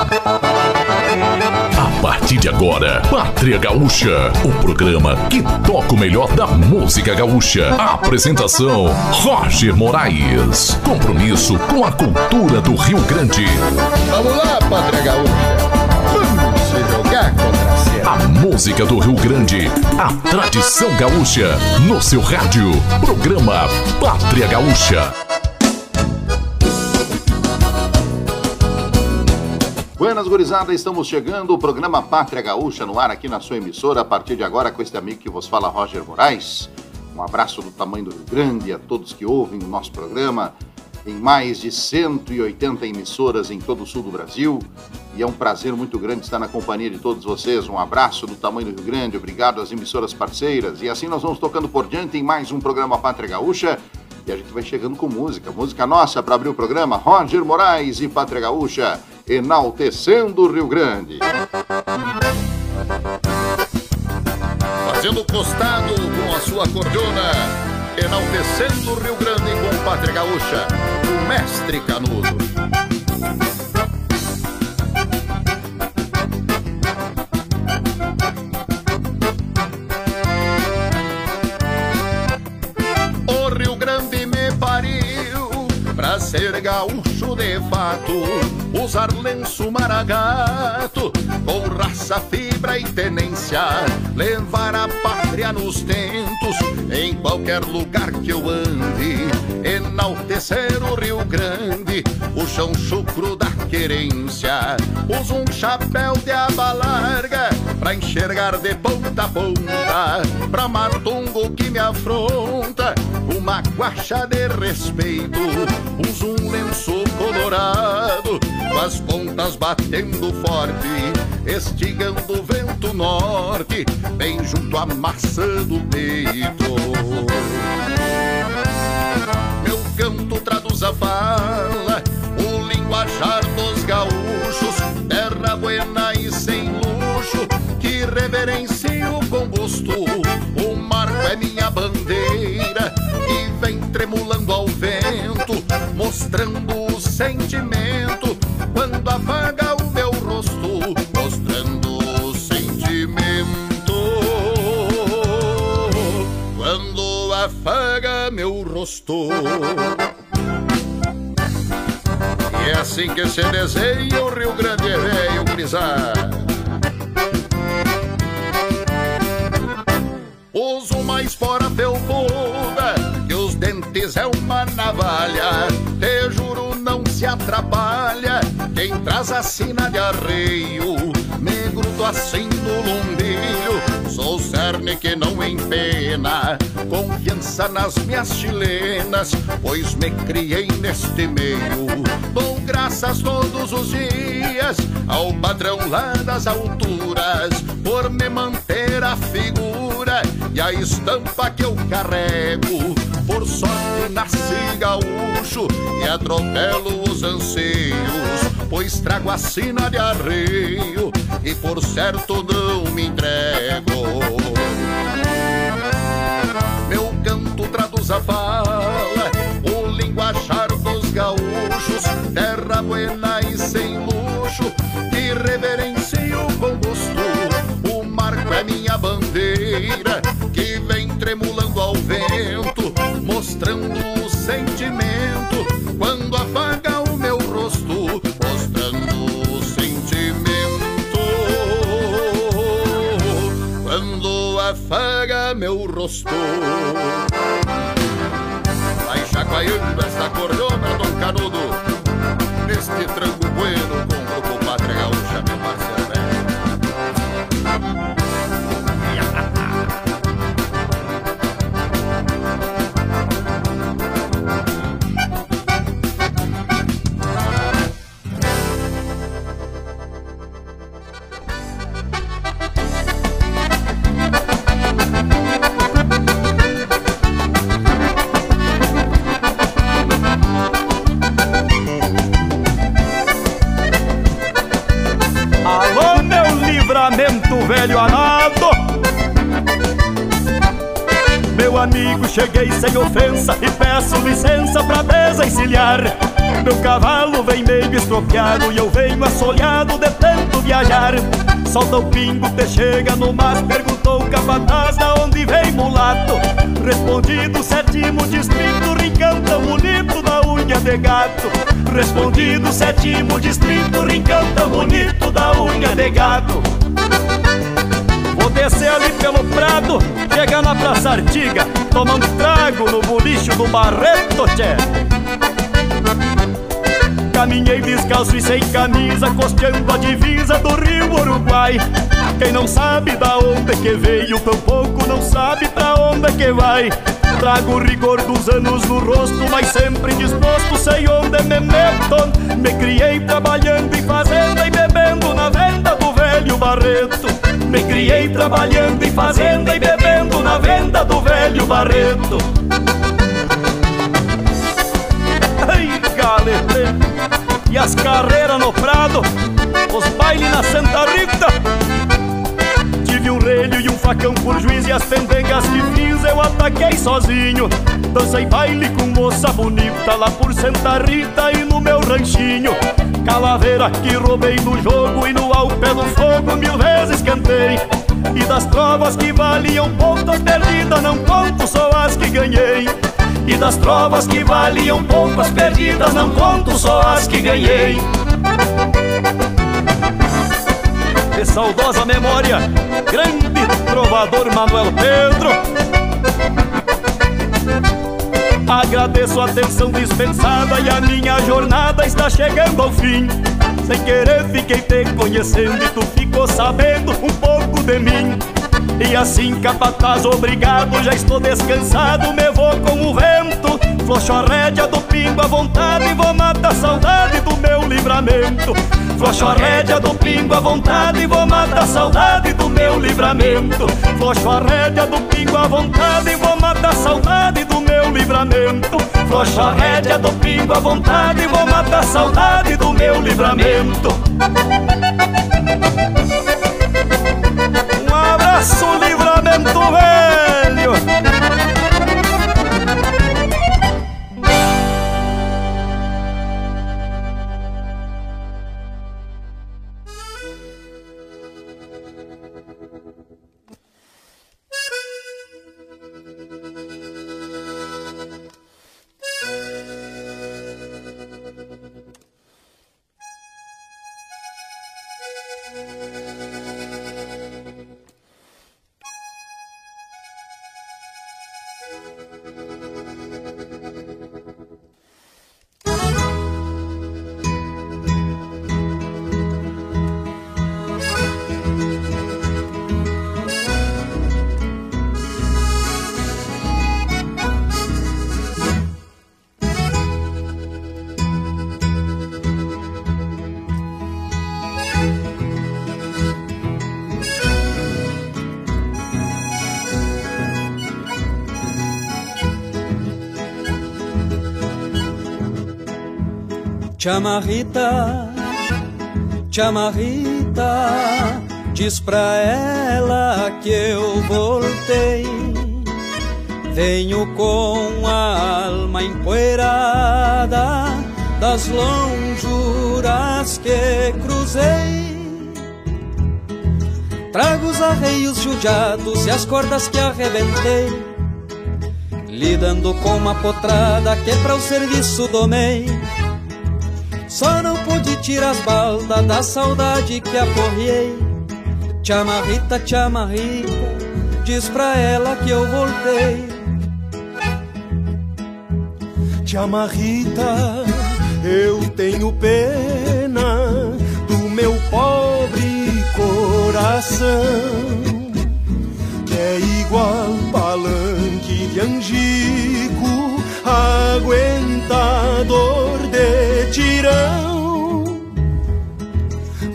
A partir de agora, Pátria Gaúcha, o programa que toca o melhor da música gaúcha. Apresentação: Roger Moraes. Compromisso com a cultura do Rio Grande. Vamos lá, Pátria Gaúcha. Vamos se jogar contra a. A música do Rio Grande, a tradição gaúcha, no seu rádio. Programa Pátria Gaúcha. Buenas gurizada, estamos chegando, o programa Pátria Gaúcha no ar aqui na sua emissora, a partir de agora com este amigo que vos fala, Roger Moraes. Um abraço do tamanho do Rio Grande a todos que ouvem o nosso programa em mais de 180 emissoras em todo o sul do Brasil. E é um prazer muito grande estar na companhia de todos vocês. Um abraço do tamanho do Rio Grande, obrigado às emissoras parceiras. E assim nós vamos tocando por diante em mais um programa Pátria Gaúcha. E a gente vai chegando com música, música nossa para abrir o programa, Roger Moraes e Pátria Gaúcha, enaltecendo o Rio Grande. Fazendo costado com a sua cordona, enaltecendo o Rio Grande com Pátria Gaúcha, o mestre Canudo. Ser gaúcho de fato, usar lenço maragato, com raça, fibra e tenência, levar a pátria nos tentos, em qualquer lugar que eu ande, enaltecer o Rio Grande, o chão chucro da querência, uso um chapéu de aba larga, pra enxergar de ponta a ponta, pra matungo que me afronta, uma guacha de respeito, uso um lenço colorado, com as pontas batendo forte, estigando o vento norte, bem junto à maçã do peito. Canto traduz a fala, o linguajar dos gaúchos, terra buena e sem luxo, que reverencio com gosto. O marco é minha bandeira e vem tremulando ao vento, mostrando o sentimento rosto. E é assim que se desenha o Rio Grande velho grisar. Uso mais fora felpuda, que os dentes é uma navalha. Te juro, não se atrapalha. Quem traz a sina de arreio, me grudo assim no lumbilho. Sou cerne que não empena, confiança nas minhas chilenas, pois me criei neste meio. Dou graças todos os dias ao padrão lá das alturas, por me manter a figura e a estampa que eu carrego. Por sorte nasci gaúcho e atropelo os anseios, pois trago a sina de arreio e por certo não me entrego. Meu canto traduz a fala, o linguajar dos gaúchos, terra buena Vai chacoalhando esta cordona, Dom Canudo, desencilhar. Meu cavalo vem meio estropiado e eu venho assolhado de tanto viajar. Solta o pingo, te chega no mar, perguntou o capataz da onde vem mulato. Respondido, sétimo distrito, rincão tão bonito da unha de gato. Respondido, sétimo distrito, rincão tão bonito da unha de gato. Vou descer ali pelo prado, chegar na Praça Artiga, tomando trago no bolicho do Barreto, tchê. Caminhei descalço e sem camisa, costeando a divisa do rio Uruguai. Quem não sabe da onde que veio, tampouco não sabe pra onde que vai. Trago o rigor dos anos no rosto, mas sempre disposto, sei onde me meto. Me criei trabalhando em fazenda e bebendo na venda do velho Barreto. Me criei trabalhando em fazenda e bebendo na venda do velho Barreto. As carreiras no prado, os bailes na Santa Rita. Tive um relho e um facão por juiz e as tendengas que fiz eu ataquei sozinho. Dancei baile com moça bonita lá por Santa Rita e no meu ranchinho. Calaveira que roubei no jogo e no ao do fogo mil vezes cantei. E das trovas que valiam pontas perdidas não conto só as que ganhei. E das trovas que valiam poucas perdidas Não conto só as que ganhei. De saudosa memória Grande trovador Manuel Pedro. Agradeço a atenção dispensada E a minha jornada está chegando ao fim. Sem querer fiquei te conhecendo E tu ficou sabendo um pouco de mim e assim, capataz, obrigado, já estou descansado, me vou com o vento. Flocho a rédea do pingo à vontade vou matar a saudade do meu livramento. Flocho a rédea do pingo à vontade vou matar a saudade do meu livramento. Flocho a rédea do pingo à vontade vou matar a saudade do meu livramento. Flocho a rédea do pingo à vontade vou matar a saudade do meu livramento abraço, livramento velho. Chama Rita, chama Rita, diz pra ela que eu voltei. Venho com a alma empoeirada das lonjuras que cruzei. Trago os arreios judiados e as cordas que arrebentei. Lidando com uma potrada que pra o serviço domei só não pude tirar as baldas da saudade que aporriei. Te amarrita, te amarrita, diz pra ela que eu voltei. Te amarrita, eu tenho pena do meu pobre coração. É igual palanque de angico, aguentador de tirão.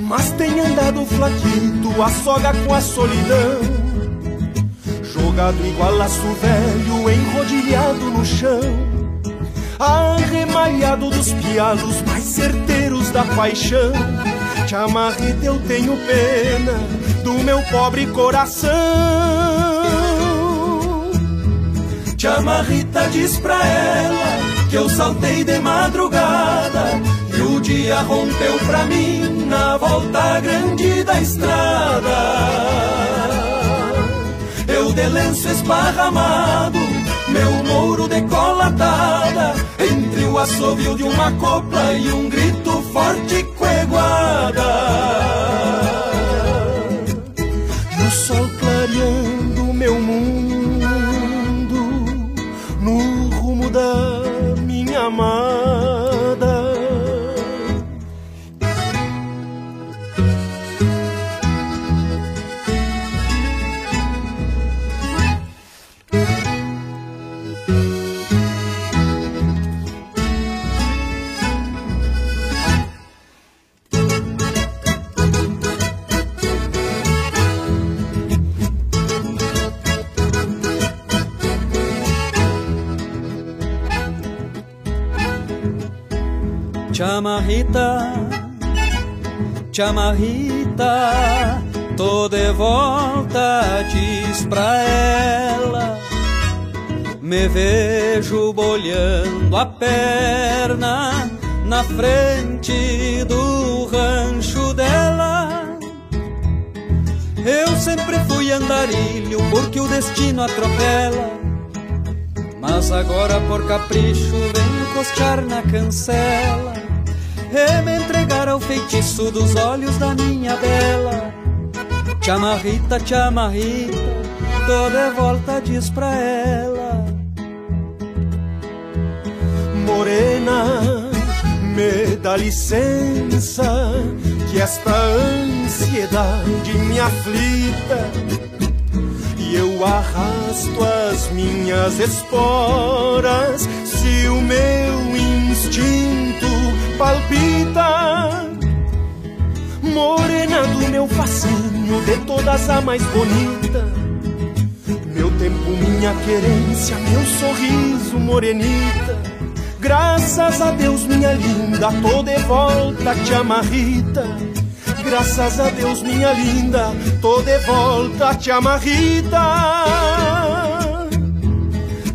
Mas tem andado flaquito, a soga com a solidão. Jogado igual laço velho, enrodilhado no chão. Arremalhado dos pialos mais certeiros da paixão. Te amarrete, eu tenho pena do meu pobre coração. Chama Rita, diz pra ela que eu saltei de madrugada e o dia rompeu pra mim na volta grande da estrada. Eu de lenço esparramado, meu mouro decolatada, entre o assovio de uma copla e um grito forte coeguada. E o sol Chama Rita, chama Rita, tô de volta, diz pra ela. Me vejo bolhando a perna na frente do rancho dela. Eu sempre fui andarilho porque o destino atropela. Mas agora por capricho venho costear na cancela e me entregar ao feitiço dos olhos da minha bela. Chama Rita, chama Rita, tô de volta, diz pra ela. Morena, me dá licença, que esta ansiedade me aflita. Eu arrasto as minhas esporas, se o meu instinto palpita. Morena do meu facinho, de todas a mais bonita. Meu tempo, minha querência, meu sorriso, morenita. Graças a Deus, minha linda, tô de volta, te amarrita. Graças a Deus, minha linda, tô de volta, te amarrita.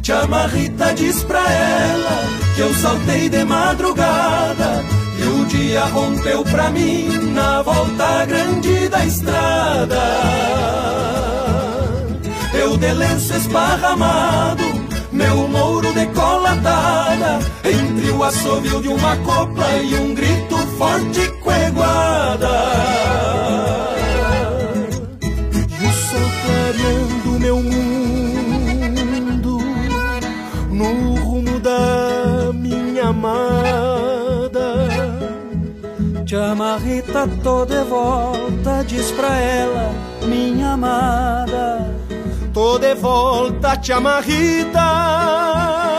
Te amarrita, diz pra ela que eu saltei de madrugada e o dia rompeu pra mim na volta grande da estrada. Eu de lenço esparramado, meu mouro decolatada, entre o assovio de uma copla e um grito forte coeguada. O sol clareando meu mundo amada. Chama Rita, tô de volta, diz pra ela, minha amada. Tô de volta, te amarrita. Que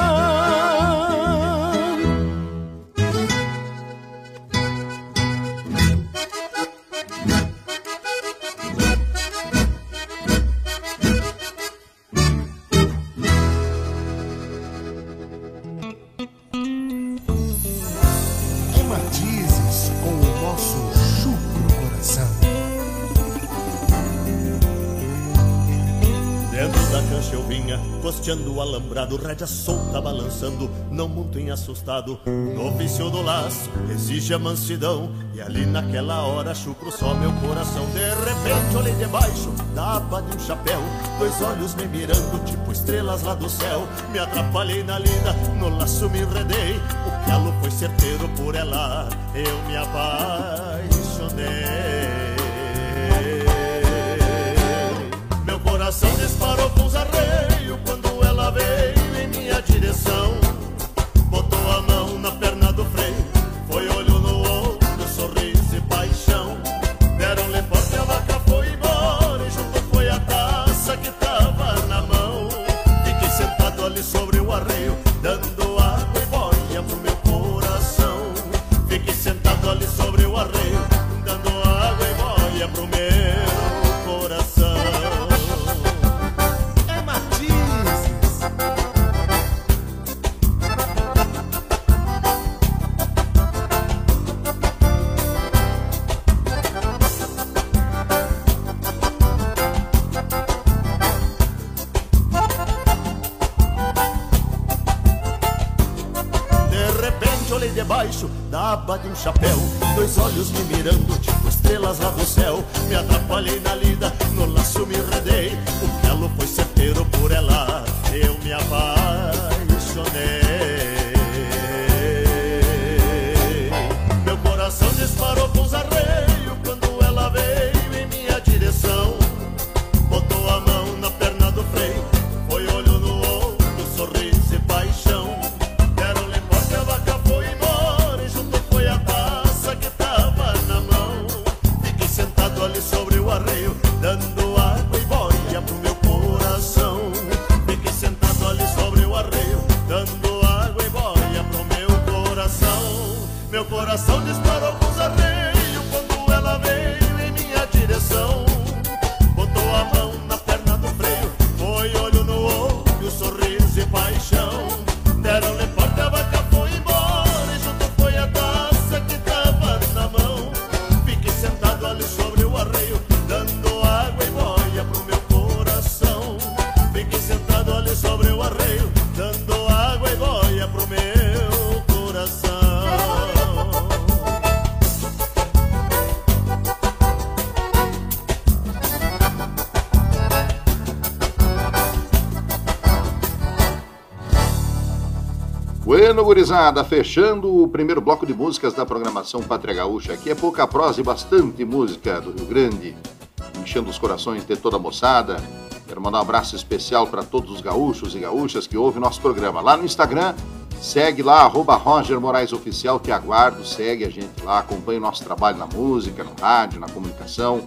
vinha, costeando o alambrado, rédea solta balançando, não muito em assustado. No vício do laço, exige a mansidão, e ali naquela hora chucro só meu coração. De repente olhei debaixo da aba de um chapéu, dois olhos me mirando, tipo estrelas lá do céu. Me atrapalhei na lida, no laço me enredei, o calo foi certeiro por ela, eu me apaixonei. Meu coração disparou com os arreios direção. Bueno, gurizada, fechando o primeiro bloco de músicas da programação Pátria Gaúcha. Aqui é pouca prosa e bastante música do Rio Grande, enchendo os corações de toda a moçada. Quero mandar um abraço especial para todos os gaúchos e gaúchas que ouvem nosso programa. Lá no Instagram, segue lá, arroba Roger Moraes Oficial, te aguardo, segue a gente lá, acompanha o nosso trabalho na música, no rádio, na comunicação.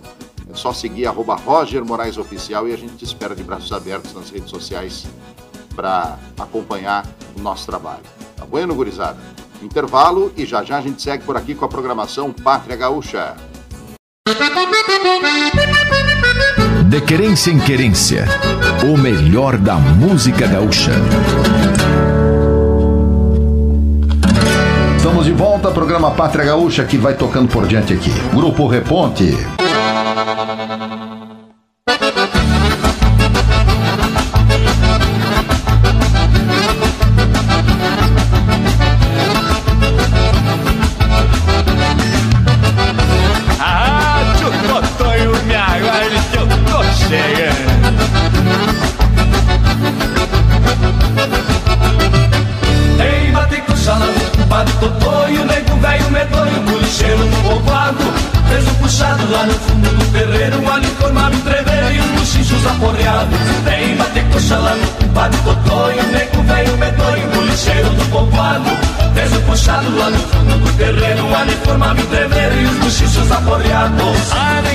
É só seguir arroba Roger Moraes Oficial e a gente te espera de braços abertos nas redes sociais para acompanhar o nosso trabalho. Bueno, gurizada? Intervalo e já já a gente segue por aqui com a programação Pátria Gaúcha. De querência em querência, o melhor da música gaúcha. Estamos de volta programa Pátria Gaúcha que vai tocando por diante aqui. Grupo Reponte.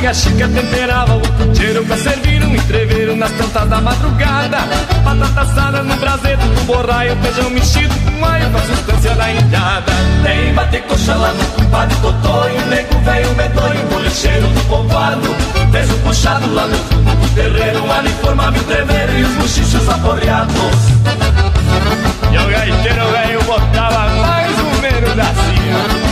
Aporreados. A chica temperava o puteiro pra servir um entreveiro nas tantas da madrugada. Batata assada no braseiro do borraio, feijão mexido com alho com a substância da indiada. Tem bate coxa lá no compadre Totó E o nego velho medonho, bolicheiro do povoado Fez um puxado lá no fundo do terreiro Um ali formava o treveiro e os bochichos aporreados E o gaiteiro velho botava mais ou menos assim.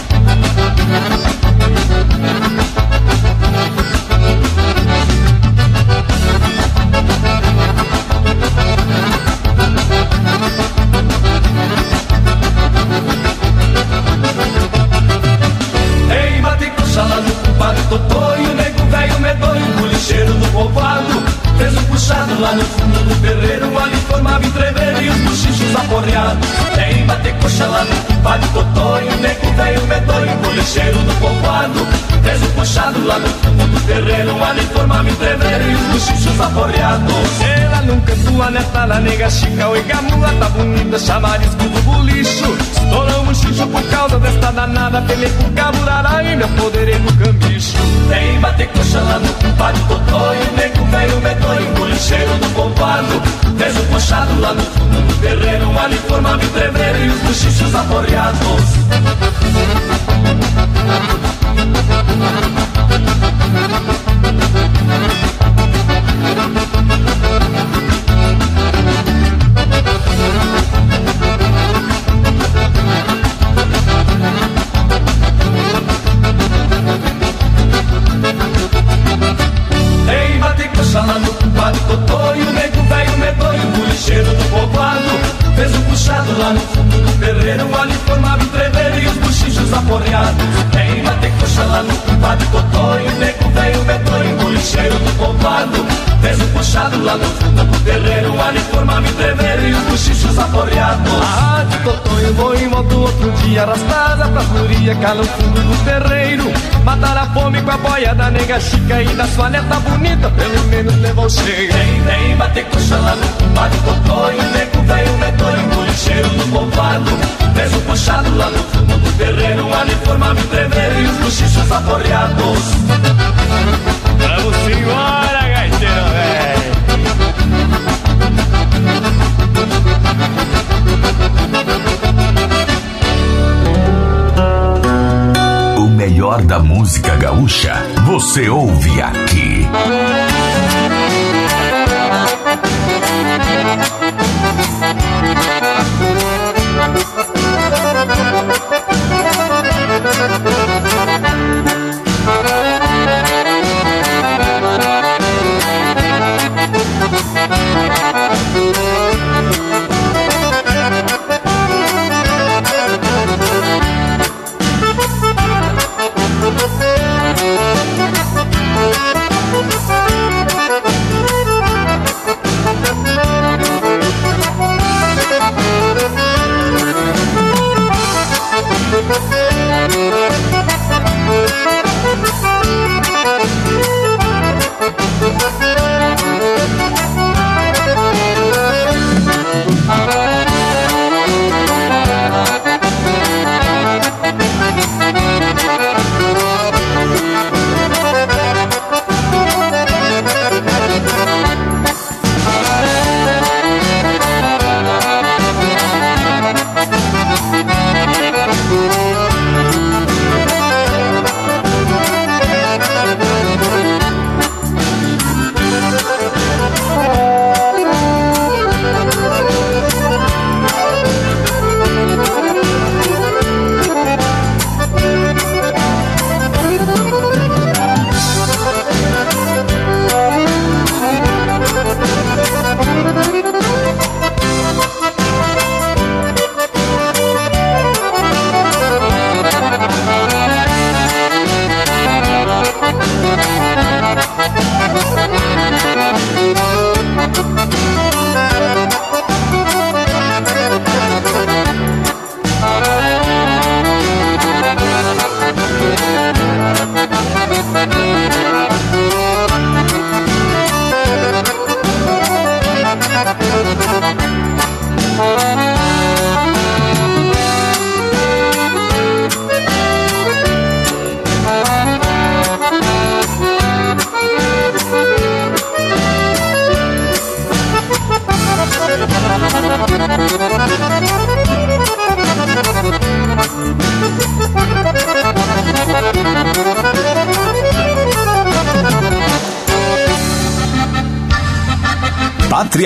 Tem bate coxa lá no compadre Totó o nego velho medonho, bolicheiro do povoado. Um puxado lá no fundo do terreiro entreveiro os bochichos aporreados. Ela nunca tua neta da nega chica Oi gamula, tá bonita, chamarisco do bolicho. Estourou um xixo por causa desta danada Pelei com caburará e me apoderei do cambicho. Tem bate coxa lá no compadre Totó E o nego velho medonho, bolicheiro do Fez um puxado lá no fundo do terreiro Um ali formava entreveiro e os bochichos aporreados Tem bate coxa lá no compadre Totó E o nego do puxado lá no fundo do ali do povoado. Fez o puxado lá no fundo do terreiro, o uniforme me tremer e os bochichos aporreados. A rádio Totonho vou e volto outro dia, arrastada pra furia, cá no fundo do terreiro. Matar a fome com a boia da nega chica e da sua neta bonita, pelo menos levou chega. Tem, tem, bater coxa lá no compadre Totonho, nego veio, medonho, bolicheiro do povoado. Fez o puxado lá no fundo do terreiro, o uniforme me tremer e os bochichos aporreados. Vamos embora, gaiteiro. O melhor da música gaúcha você ouve aqui.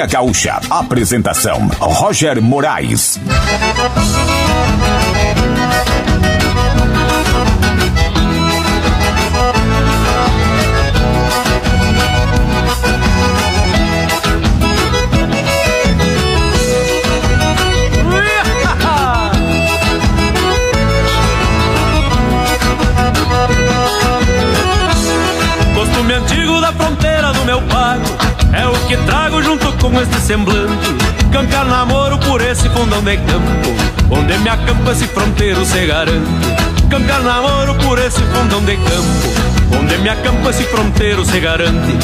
Gaúcha. Apresentação: Roger Moraes. Semblante Campear namoro por esse fundão de campo Onde me acampa esse fronteiro se garante. Campear namoro por esse fundão de campo Onde me acampa esse fronteiro se garante.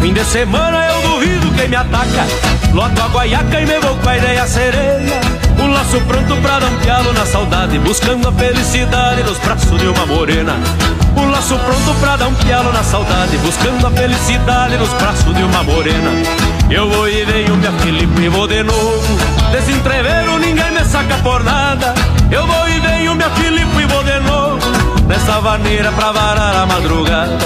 Fim de semana eu duvido quem me ataca Loto a guaiaca e me vou com a ideia sereia. Um laço pronto pra dar pialo na saudade Buscando a felicidade nos braços de uma morena. Um laço pronto pra dar pialo na saudade Buscando a felicidade nos braços de uma morena Eu vou e venho, minha Felipe, e vou de novo. Desse entreveiro ninguém me saca por nada. Eu vou e venho, minha Felipe, e vou de novo. Nessa vaneira pra varar a madrugada.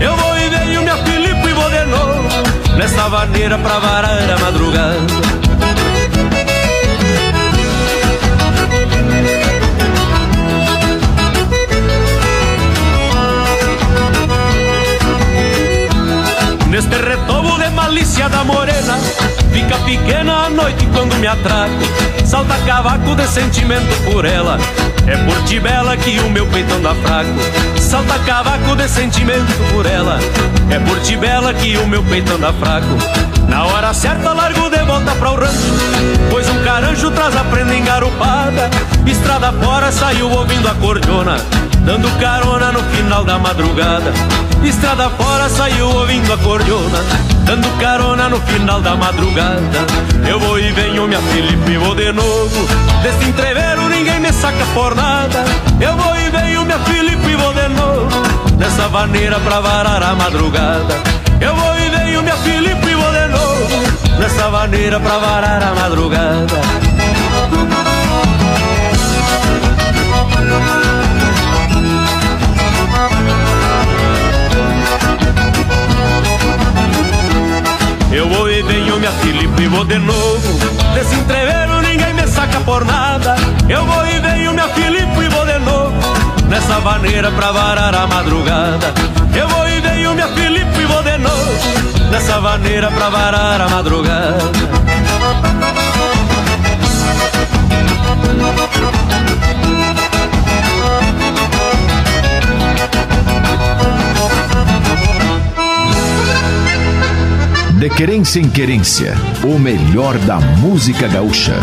Eu vou e venho, minha Felipe, e vou de novo. Nessa vaneira pra varar a madrugada malícia da morena. Fica pequena a noite quando me atraco. Salta cavaco de sentimento por ela. É por ti bela que o meu peito anda fraco. Salta cavaco de sentimento por ela. É por ti bela que o meu peito anda fraco. Na hora certa largo de volta pra o rancho. Pois um caranjo traz a prenda engarupada. Estrada fora saiu ouvindo a cordiona. Dando carona no final da madrugada. Estrada fora saiu ouvindo a cordiona Dando carona no final da madrugada. Eu vou e venho, minha Felipe, vou de novo. Desse entreveiro ninguém me saca por nada. Eu vou e venho, minha Felipe, vou de novo. Nessa vaneira pra varar a madrugada. Eu vou e venho, minha Felipe, vou de novo. Nessa vaneira pra varar a madrugada e vou de novo. Desse entreveiro ninguém me saca por nada. Eu vou e venho, minha Filipe, e vou de novo. Nessa vaneira pra varar a madrugada. Eu vou e venho, minha Filipe, e vou de novo. Nessa vaneira pra varar a madrugada. De Querência em Querência, o melhor da música gaúcha.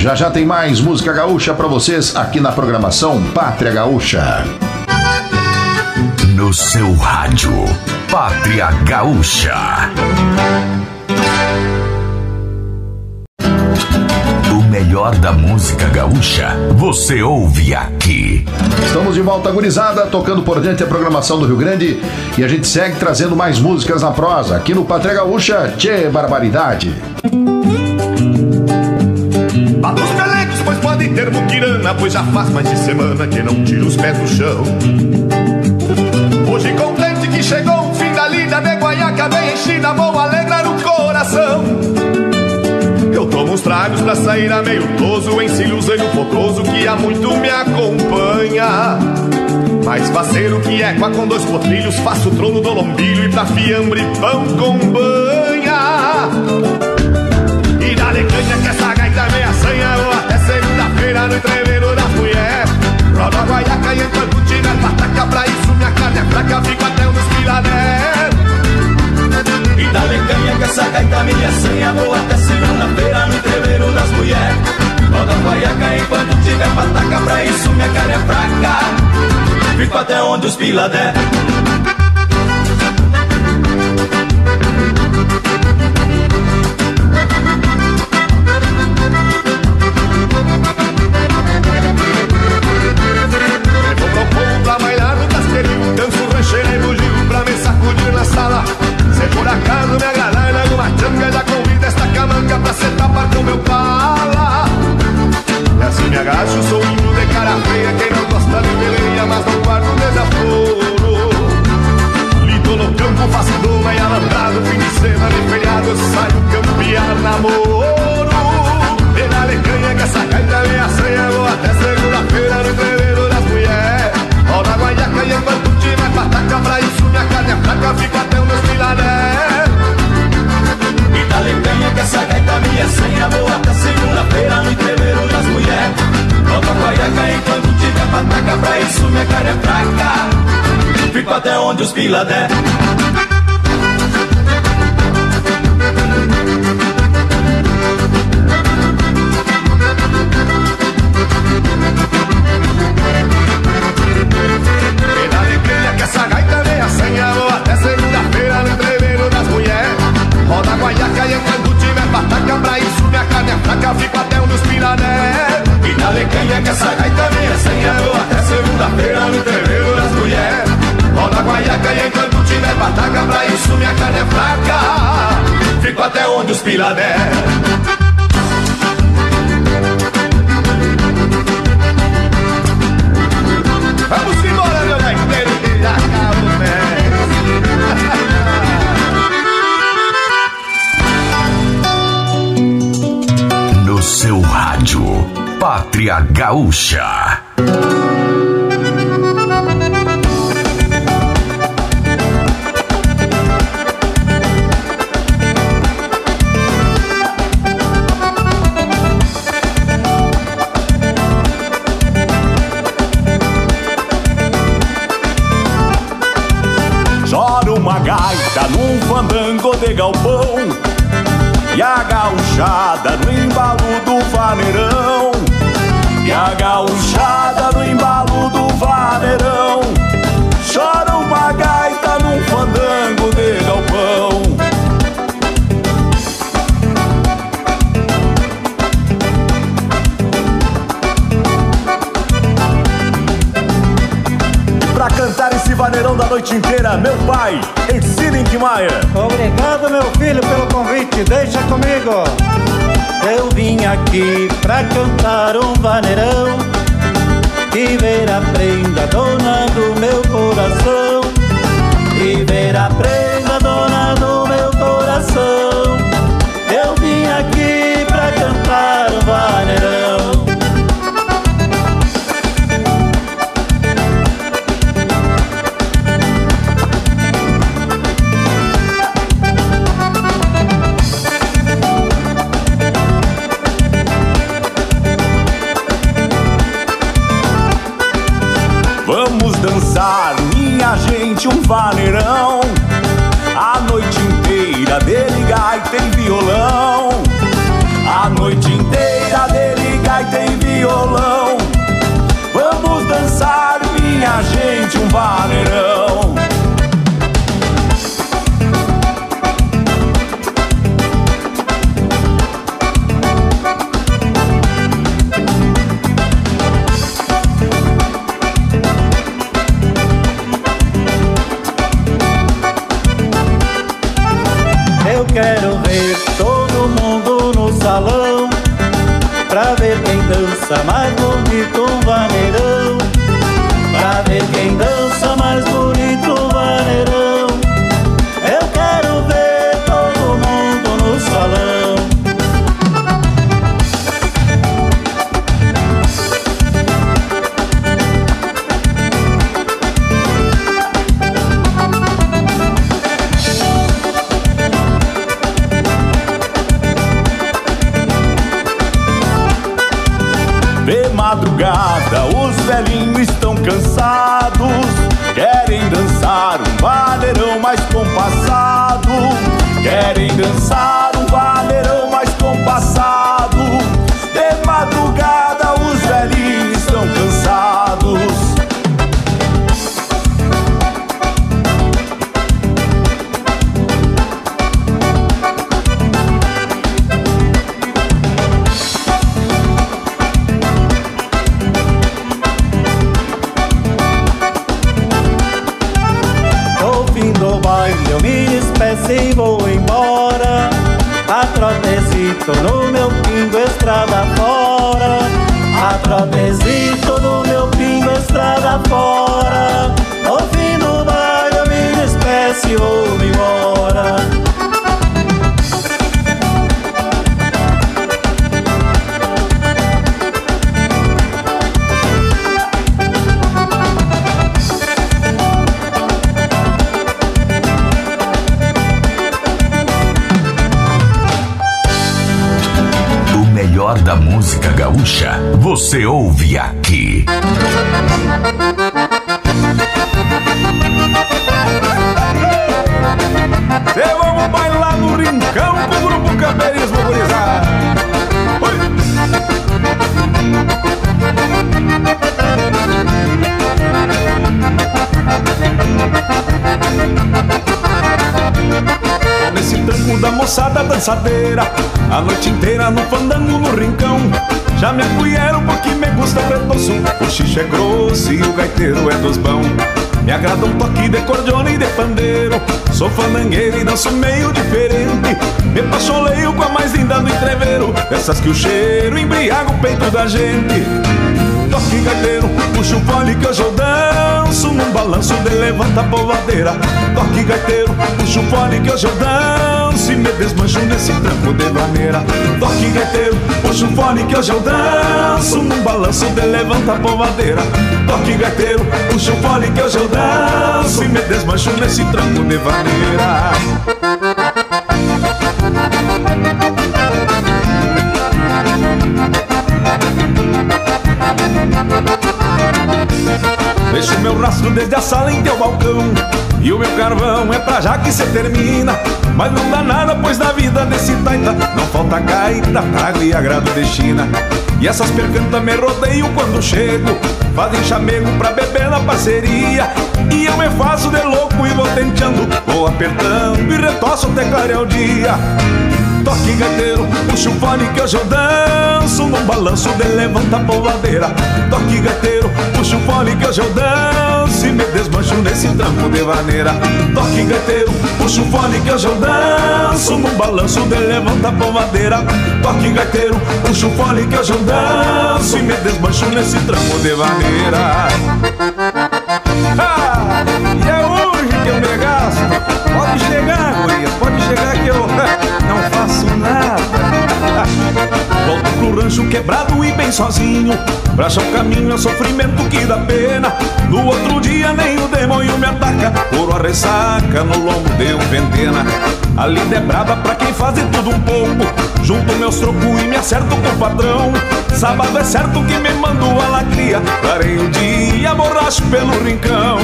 Já já tem mais música gaúcha para vocês aqui na programação Pátria Gaúcha. No seu rádio, Pátria Gaúcha. O melhor da música gaúcha, você ouve aqui. Estamos de volta, gurizada, tocando por dentro a programação do Rio Grande e a gente segue trazendo mais músicas na prosa aqui no Pátria Gaúcha. Tchê, barbaridade. Pelecos, pois pode ter muquirana, pois já faz mais de semana que não tiro os pés do chão. Hoje contente que chegou o fim da lida de guaiaca bem enchida, vou alegrar o coração. Eu tomo uns tragos pra sair a meio toso, ensino o focoso que há muito me acompanha. Mais faceiro que égua com dois potrilhos, faço trono do lombilho e pra fiambre pão com banha. Segunda-feira no entreveiro das mulheres. Roda guaiaca e enquanto tiver pataca pra isso minha carne é fraca, fico até um pilané. E dá-lhe canha que essa gaita minha senha, vou até segunda-feira no entreveiro das mulheres. Roda guaiaca enquanto tiver pataca pra isso minha carne é fraca, fico até onde os pila Acaso me agradar em alguma changa Já convido esta camanca pra sentar parte do meu pala. E assim me agacho, sou índio de cara feia Quem não gosta de peleia, mas não guardo desaforo. Lido no campo, faço doma e alambrado Fim de semana e feriado, eu saio campear namoro E na lecanha que essa gaita minha senha Vou até segunda-feira no entreveiro das mulheres Roda guaiaca e enquanto tiver pataca Pra isso minha carne é fraca, fico até os meus pilaré Dá lecanha que essa gaita minha senha Vou até segunda-feira no entreveiro das mulheres Roda a guaiaca enquanto tiver pataca Pra isso minha carne é fraca. Fico até onde os pila der Gaúcha. A noite inteira no fandango no rincão. Já me acolheram porque me gusta o retoço O xixi é grosso e o gaiteiro é dos bão. Me agrada um toque de cordiona e de pandeiro. Sou fandangueiro e danço meio diferente. Me pacholeio com a mais linda do entreveiro. Essas que o cheiro embriaga o peito da gente. Toque gaiteiro, puxa o fole que hoje eu danço Num balanço de levanta a polvadeira Toque gaiteiro, puxa o fole que hoje eu danço desmancho nesse tranco de maneira Toque gaiteiro, puxa o fole que hoje eu danço. Num balanço de levanta a polvadeira Toque gaiteiro, puxa o fole que hoje eu danço. E me desmancho nesse tranco de maneira Deixo meu rastro desde a sala em teu balcão. E o meu carvão é pra já que cê termina. Mas não dá nada, pois na vida desse taita Não falta gaita, trago e agrado de China. E essas percantas me rodeiam quando chego. Fazem chamego pra beber na parceria. E eu me faço de louco e vou tenteando. Vou apertando e retoço até clarear o dia Toque gaiteiro, puxa o fone que eu danço Num balanço de levanta a polvadeira Toque gaiteiro, puxa o fone que eu danço E me desmancho nesse tranco de vaneira Toque gaiteiro, puxa o fone que eu danço Num balanço de levanta a polvadeira Toque gaiteiro, puxa o fone que eu danço E me desmancho nesse tranco de vaneira ah, E é hoje que eu me gasto. Pode chegar, guria, pode chegar que eu rancho quebrado e bem sozinho. Pra achar o caminho é sofrimento que dá pena. No outro dia nem o demônio me ataca. Por a ressaca no lombo de um ventena A lida é braba pra quem faz de tudo um pouco. Junto meus trocos e me acerto com o patrão. Sábado é certo que me mando a lacria. Darei o dia borracho pelo rincão.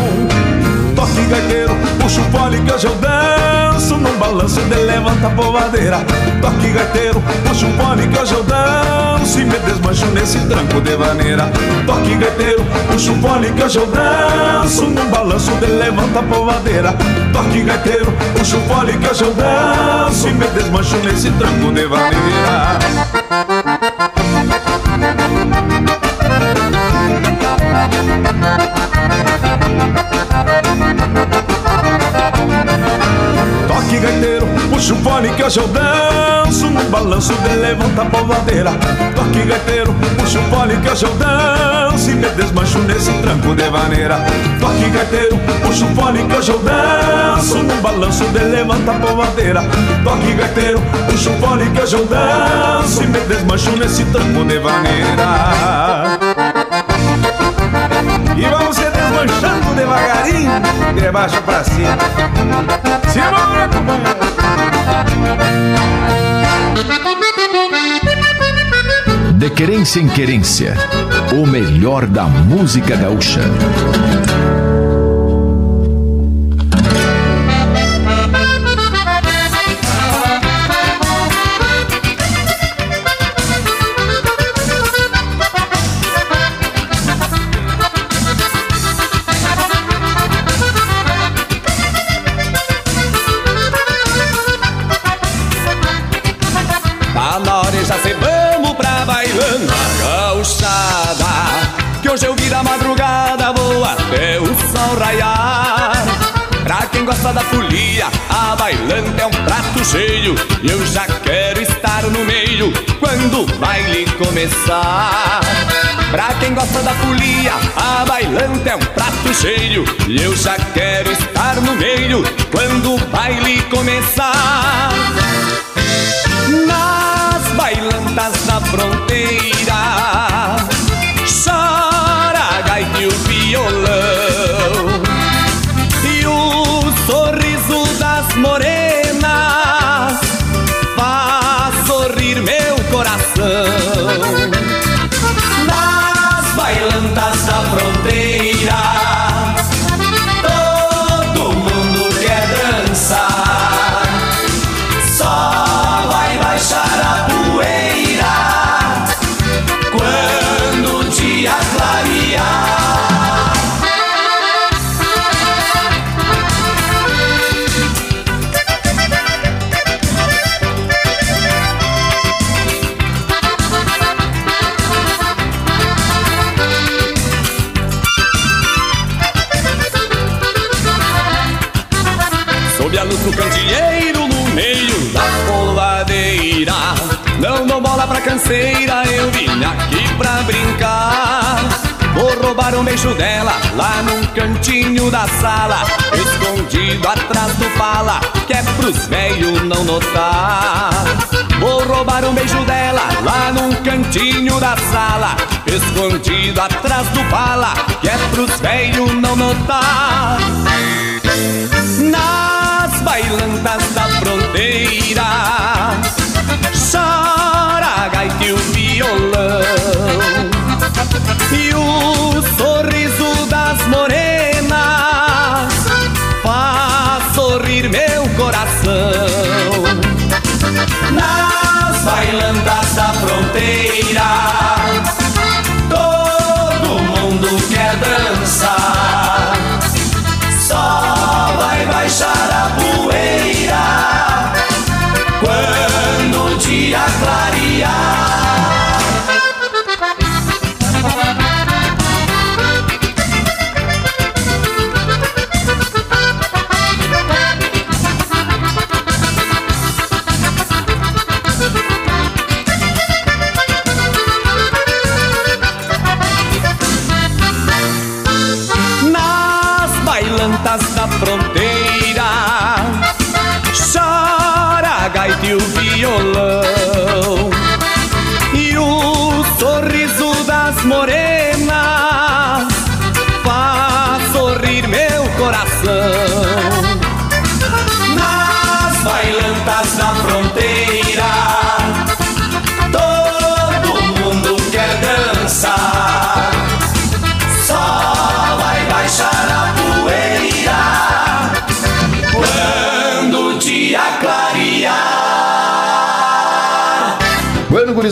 Toque gaiteiro, puxa o fole que hoje eu danço Num balanço de levanta a polvadeira Toque gaiteiro, puxa o fole que hoje eu danço E me desmancho nesse tranco de vaneira Toque gaiteiro, puxa o fole que hoje eu danço Num balanço de levanta a polvadeira Toque gaiteiro, puxa o fole que hoje eu danço E me desmancho nesse tranco de vaneira puxa o fone que hoje eu danço No balanço de levanta a polvadeira. Toque gaiteiro, puxa o fone que hoje eu danço E me desmancho nesse tranco de vaneira Toque gaiteiro, puxa o fone que hoje eu danço No balanço de levanta a polvadeira. Toque gaiteiro, puxa o fone que hoje eu danço E me desmancho nesse tranco de vaneira de baixo pra cima. Simbora! De querência em querência, o melhor da música gaúcha. Gosta da folia, a bailante é um prato cheio. Eu já quero estar no meio quando o baile começar. Pra quem gosta da folia, a bailante é um prato cheio. Eu já quero estar no meio quando o baile começar. Nas bailantas da fronteira, Um beijo dela lá num cantinho da sala, escondido atrás do pala, que é pros velhos não notar. Vou roubar um beijo dela lá num cantinho da sala, escondido atrás do pala, que é pros velhos não notar. Nas bailantas da fronteira, chora a gaita e o violão E o sorriso das morenas Faz sorrir meu coração. Nas bailandas da fronteira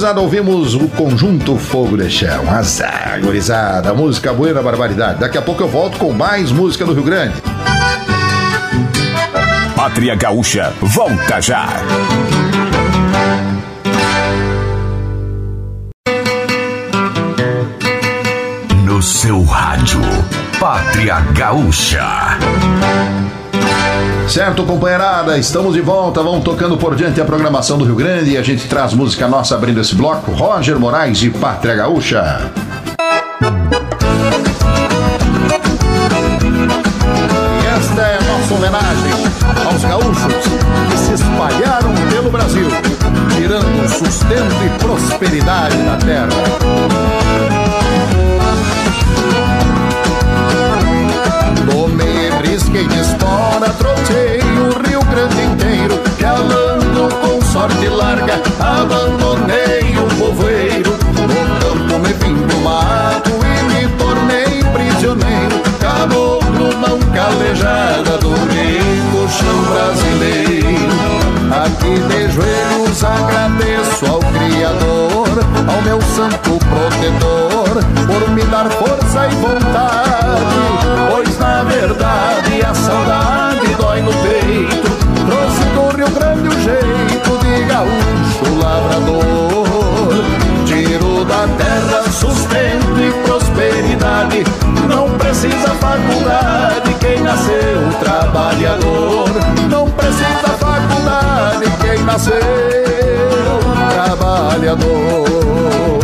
gurizada, ouvimos o conjunto Fogo de Chão. Azar, gurizada, música buena barbaridade. Daqui a pouco eu volto com mais música do Rio Grande. Pátria Gaúcha, volta já. No seu rádio, Pátria Gaúcha. Certo, companheirada, estamos de volta. Vamos tocando por diante a programação do Rio Grande e a gente traz música nossa abrindo esse bloco. Roger Moraes e Pátria Gaúcha. Força e vontade, pois na verdade a saudade dói no peito. Trouxe do Rio Grande o jeito de gaúcho lavrador. Tiro da terra sustento e prosperidade. Não precisa faculdade quem nasceu trabalhador. Não precisa faculdade quem nasceu trabalhador.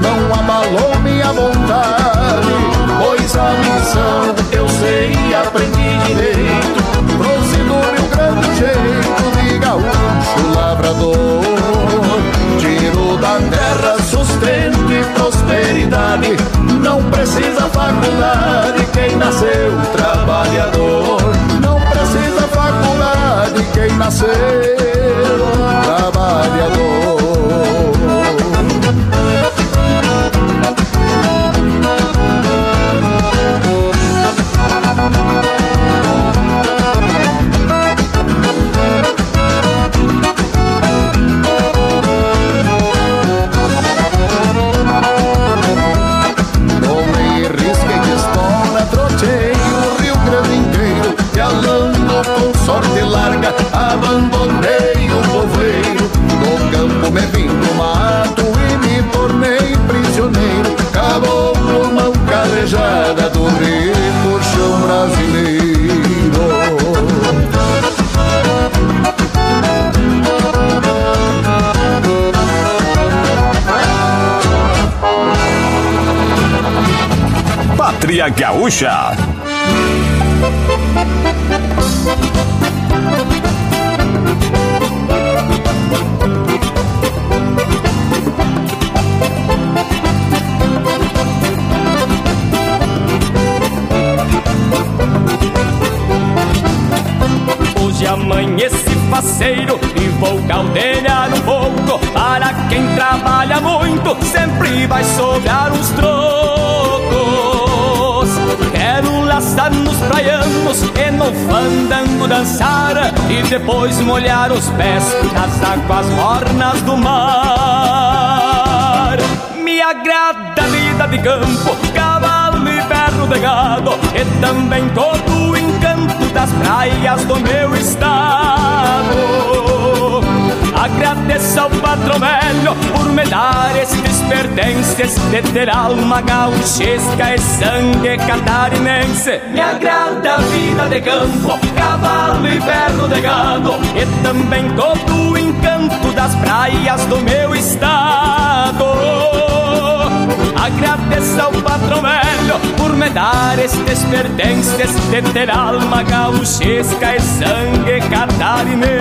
não abalou minha vontade, pois a missão eu sei e aprendi direito. Trouxe do Rio Grande jeito de gaúcho lavrador, tiro da terra sustento e prosperidade. Não precisa faculdade quem nasceu trabalhador. Não precisa faculdade quem nasceu Pátria Gaúcha. Hoje amanheci faceiro e vou caldeirar um pouco Para quem trabalha muito sempre vai sobrar uns trocos Quero laçar nos praianos e no fandango dançar E depois molhar os pés nas águas mornas do mar. Me agrada a vida de campo, cavalo e perro de gado E também todo o encanto das praias do meu estado Agradeço ao patrão velho por me dar estes pertences De ter alma gauchesca e sangue catarinense. Me agrada a vida de campo, cavalo e perno de gado E também todo o encanto das praias do meu estado. Agradeço ao patrão velho por me dar estes pertences De ter alma gauchesca e sangue catarinense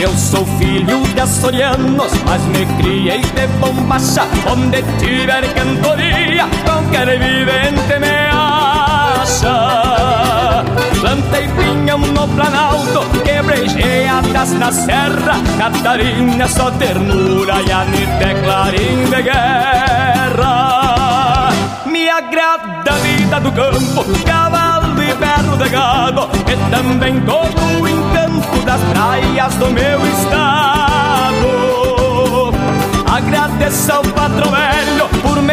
eu sou filho de açorianos, mas me criei de bombacha Onde tiver cantoria, qualquer vivente me acha Plantei pinhão no planalto, quebrei geadas na serra, Catarina só ternura e anite clarim de guerra. Me agrada a vida do campo, cavalo e perro de gado, e também todo o encanto das praias do meu estado. Agradeço ao patrão velho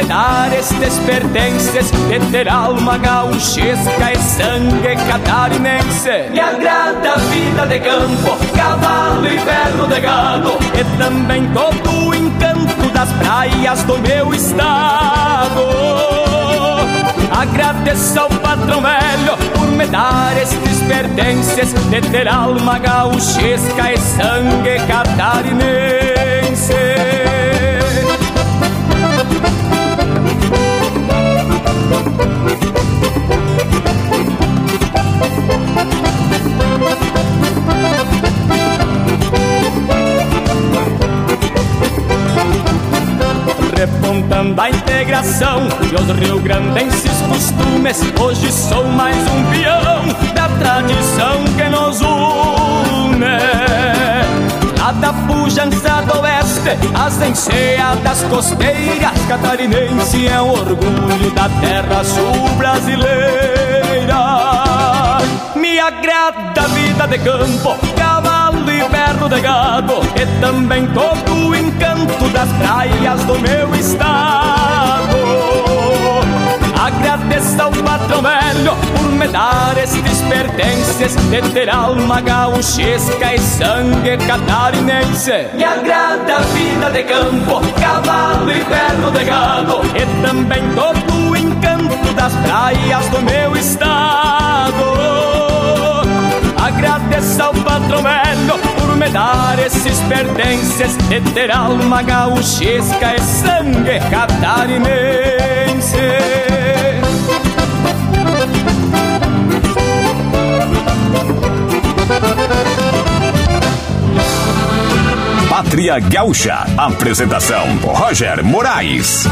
por me dar estes pertences De ter alma gauchesca e sangue catarinense. Me agrada a vida de campo, cavalo e ferro de gado. E também todo o encanto das praias do meu estado. Agradeço ao patrão velho por me dar estes pertences De ter alma gauchesca e sangue catarinense e os rio-grandenses costumes Hoje sou mais um peão da tradição que nos une. Da pujança do oeste, as enseadas costeiras Catarinense é um orgulho da terra sul brasileira Me agrada a vida de campo, cavalo e perno de gado E também todo o encanto das praias do meu estado Agradeço ao patrão velho por me dar estes pertences De ter alma gauchesca e sangue catarinense Me agrada a vida de campo, cavalo e perno de gado. E também todo o encanto das praias do meu estado. Agradeço ao patrão velho me dar esses pertences De ter alma gauchesca e sangue catarinense Pátria Gaúcha. Apresentação: Roger Moraes.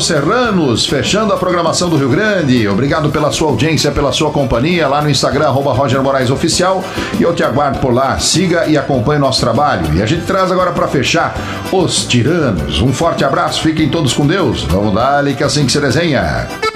Gurizada. Ouvimos os Serranos, fechando a programação do Rio Grande. Obrigado pela sua audiência, pela sua companhia lá no Instagram, arroba Roger Moraes Oficial. E eu te aguardo por lá. Siga e acompanhe o nosso trabalho. E a gente traz agora para fechar os Tiranos. Um forte abraço, fiquem todos com Deus. Vamos dar que assim que se desenha.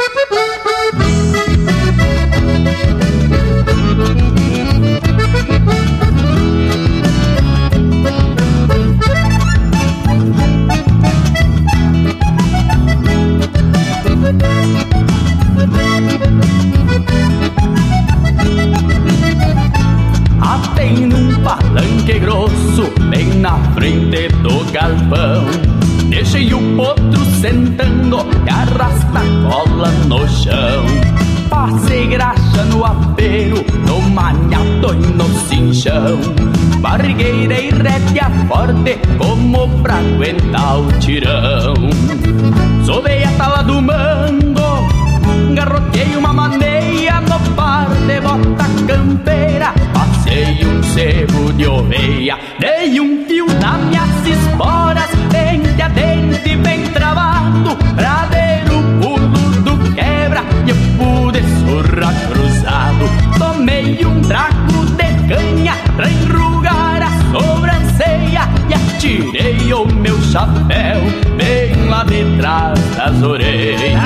Chapéu bem lá de trás das orelhas.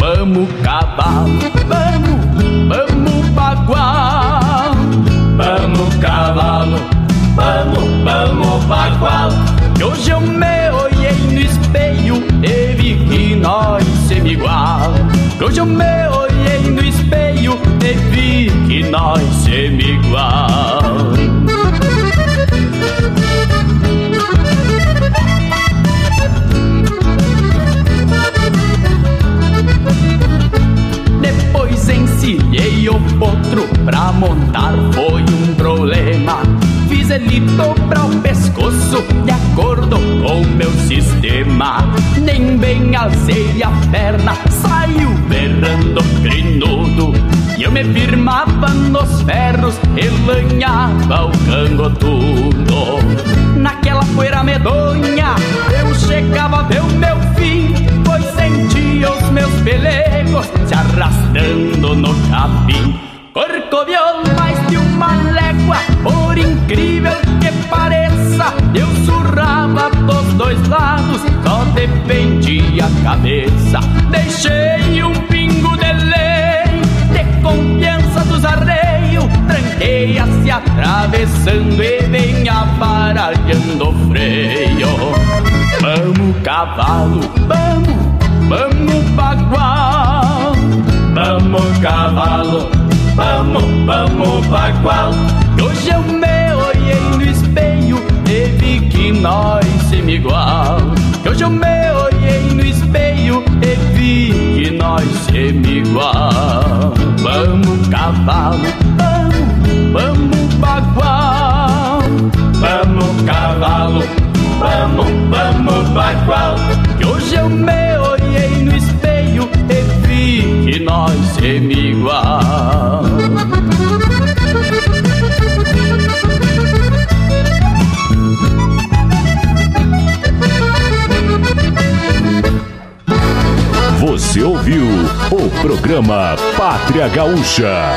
Vamos cavalo, vamos, vamos bagual, vamos cavalo vamos, vamos bagual. Que hoje eu me olhei no espelho e vi que nós somos igual. Que hoje eu me olhei no espelho e vi que nós somos igual montar foi um problema ele dobra o pescoço de acordo com meu sistema. Nem bem alcei a perna, saiu berrando crinudo. E eu me firmava nos ferros e lanhava o cangotudo. Naquela poeira medonha, eu chegava a ver o meu fim, pois sentia os meus pelegos se arrastando no capim. Corcoviou mais de uma légua, por incrível que pareça, eu surrava dos dois lados, só dependia a cabeça. Deixei um pingo de lei, de confiança dos arreios, tranquei-a se atravessando e venha aparalhando o freio. Vamos, cavalo, vamos, vamos, bagual, vamos, cavalo vamos, vamos bagual hoje eu me olhei no espelho e vi que nós somos igual hoje eu me olhei no espelho e vi que nós somos igual Vamos cavalo, vamos, vamos bagual Vamos cavalo, vamos, vamos bagual Que hoje eu me nós igual Você ouviu o programa Pátria Gaúcha.